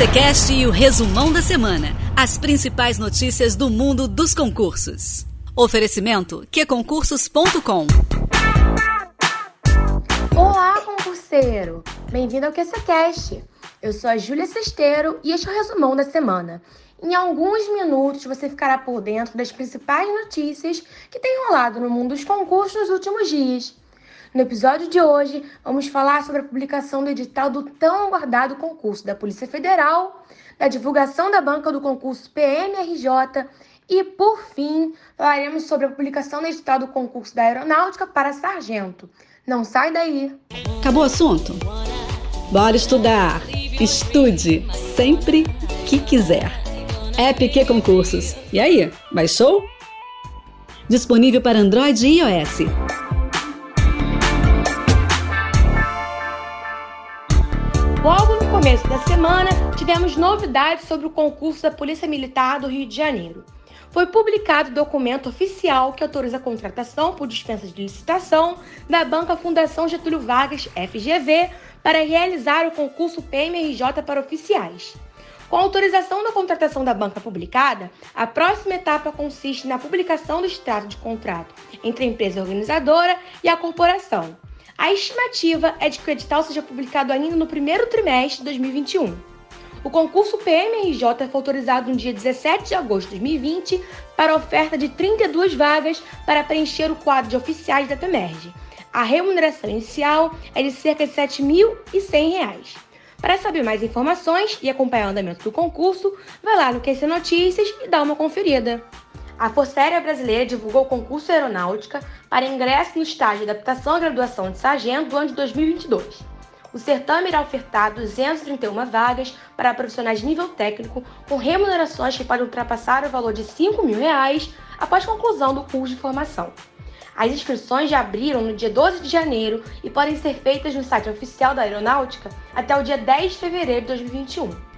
QCCast e o resumão da semana. As principais notícias do mundo dos concursos. Oferecimento qconcursos.com Olá, concurseiro! Bem-vindo ao QCCast. Eu sou a Júlia Sesteiro e este é o resumão da semana. Em alguns minutos você ficará por dentro das principais notícias que têm rolado no mundo dos concursos nos últimos dias. No episódio de hoje, vamos falar sobre a publicação do edital do tão aguardado concurso da Polícia Federal, da divulgação da banca do concurso PMRJ e, por fim, falaremos sobre a publicação do edital do concurso da Aeronáutica para Sargento. Não sai daí! Acabou o assunto? Bora estudar! Estude sempre que quiser. App Concursos. E aí, baixou? Disponível para Android e iOS. Começo da semana, tivemos novidades sobre o concurso da Polícia Militar do Rio de Janeiro. Foi publicado o documento oficial que autoriza a contratação por dispensa de licitação da Banca Fundação Getúlio Vargas, FGV, para realizar o concurso PMRJ para oficiais. Com a autorização da contratação da banca publicada, a próxima etapa consiste na publicação do extrato de contrato entre a empresa organizadora e a corporação. A estimativa é de que o edital seja publicado ainda no primeiro trimestre de 2021. O concurso PMRJ foi autorizado no dia 17 de agosto de 2020 para oferta de 32 vagas para preencher o quadro de oficiais da PEMERG. A remuneração inicial é de cerca de R$ 7.100. Para saber mais informações e acompanhar o andamento do concurso, vai lá no QC Notícias e dá uma conferida. A Força Aérea Brasileira divulgou o concurso aeronáutica para ingresso no estágio de adaptação à graduação de sargento do ano de 2022. O certame irá ofertar 231 vagas para profissionais de nível técnico com remunerações que podem ultrapassar o valor de 5 mil reais após conclusão do curso de formação. As inscrições já abriram no dia 12 de janeiro e podem ser feitas no site oficial da Aeronáutica até o dia 10 de fevereiro de 2021.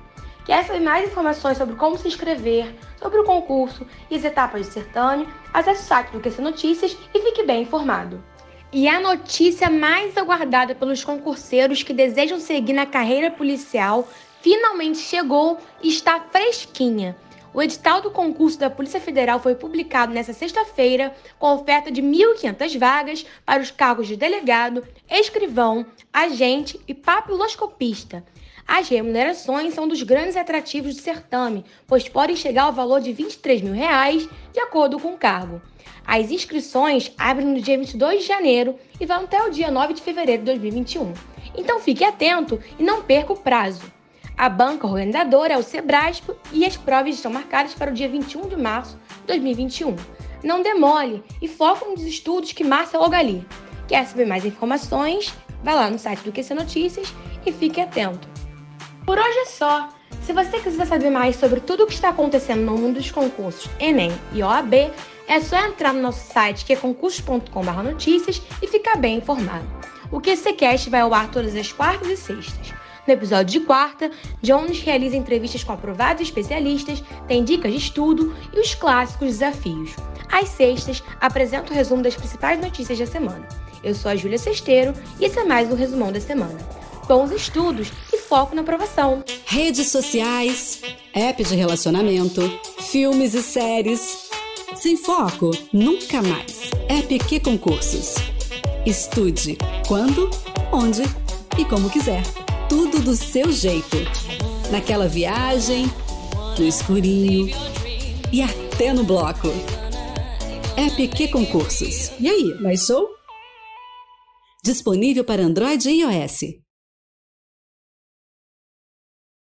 Quer saber mais informações sobre como se inscrever, sobre o concurso e as etapas do certame? Acesse o site do QC Notícias e fique bem informado. E a notícia mais aguardada pelos concurseiros que desejam seguir na carreira policial finalmente chegou e está fresquinha. O edital do concurso da Polícia Federal foi publicado nesta sexta-feira, com oferta de 1.500 vagas para os cargos de delegado, escrivão, agente e papiloscopista. As remunerações são dos grandes atrativos do certame, pois podem chegar ao valor de 23 mil reais, de acordo com o cargo. As inscrições abrem no dia 22 de janeiro e vão até o dia 9 de fevereiro de 2021. Então fique atento e não perca o prazo. A banca organizadora é o Sebraspo e as provas estão marcadas para o dia 21 de março de 2021. Não demole e foque nos estudos que Márcia logo ali. Quer saber mais informações? Vá lá no site do QC Notícias e fique atento. Por hoje é só. Se você quiser saber mais sobre tudo o que está acontecendo no mundo dos concursos Enem e OAB, é só entrar no nosso site que é concursos.com.br notícias e ficar bem informado. O QCCast vai ao ar todas as quartas e sextas. No episódio de quarta, Jones realiza entrevistas com aprovados especialistas, tem dicas de estudo e os clássicos desafios. Às sextas, apresenta o resumo das principais notícias da semana. Eu sou a Júlia Sesteiro e esse é mais um resumão da semana. Bons estudos foco na aprovação. Redes sociais, app de relacionamento, filmes e séries. Sem foco, nunca mais. App que concursos. Estude quando, onde e como quiser. Tudo do seu jeito. Naquela viagem, no escurinho e até no bloco. App que concursos. E aí, mais show? Disponível para Android e iOS.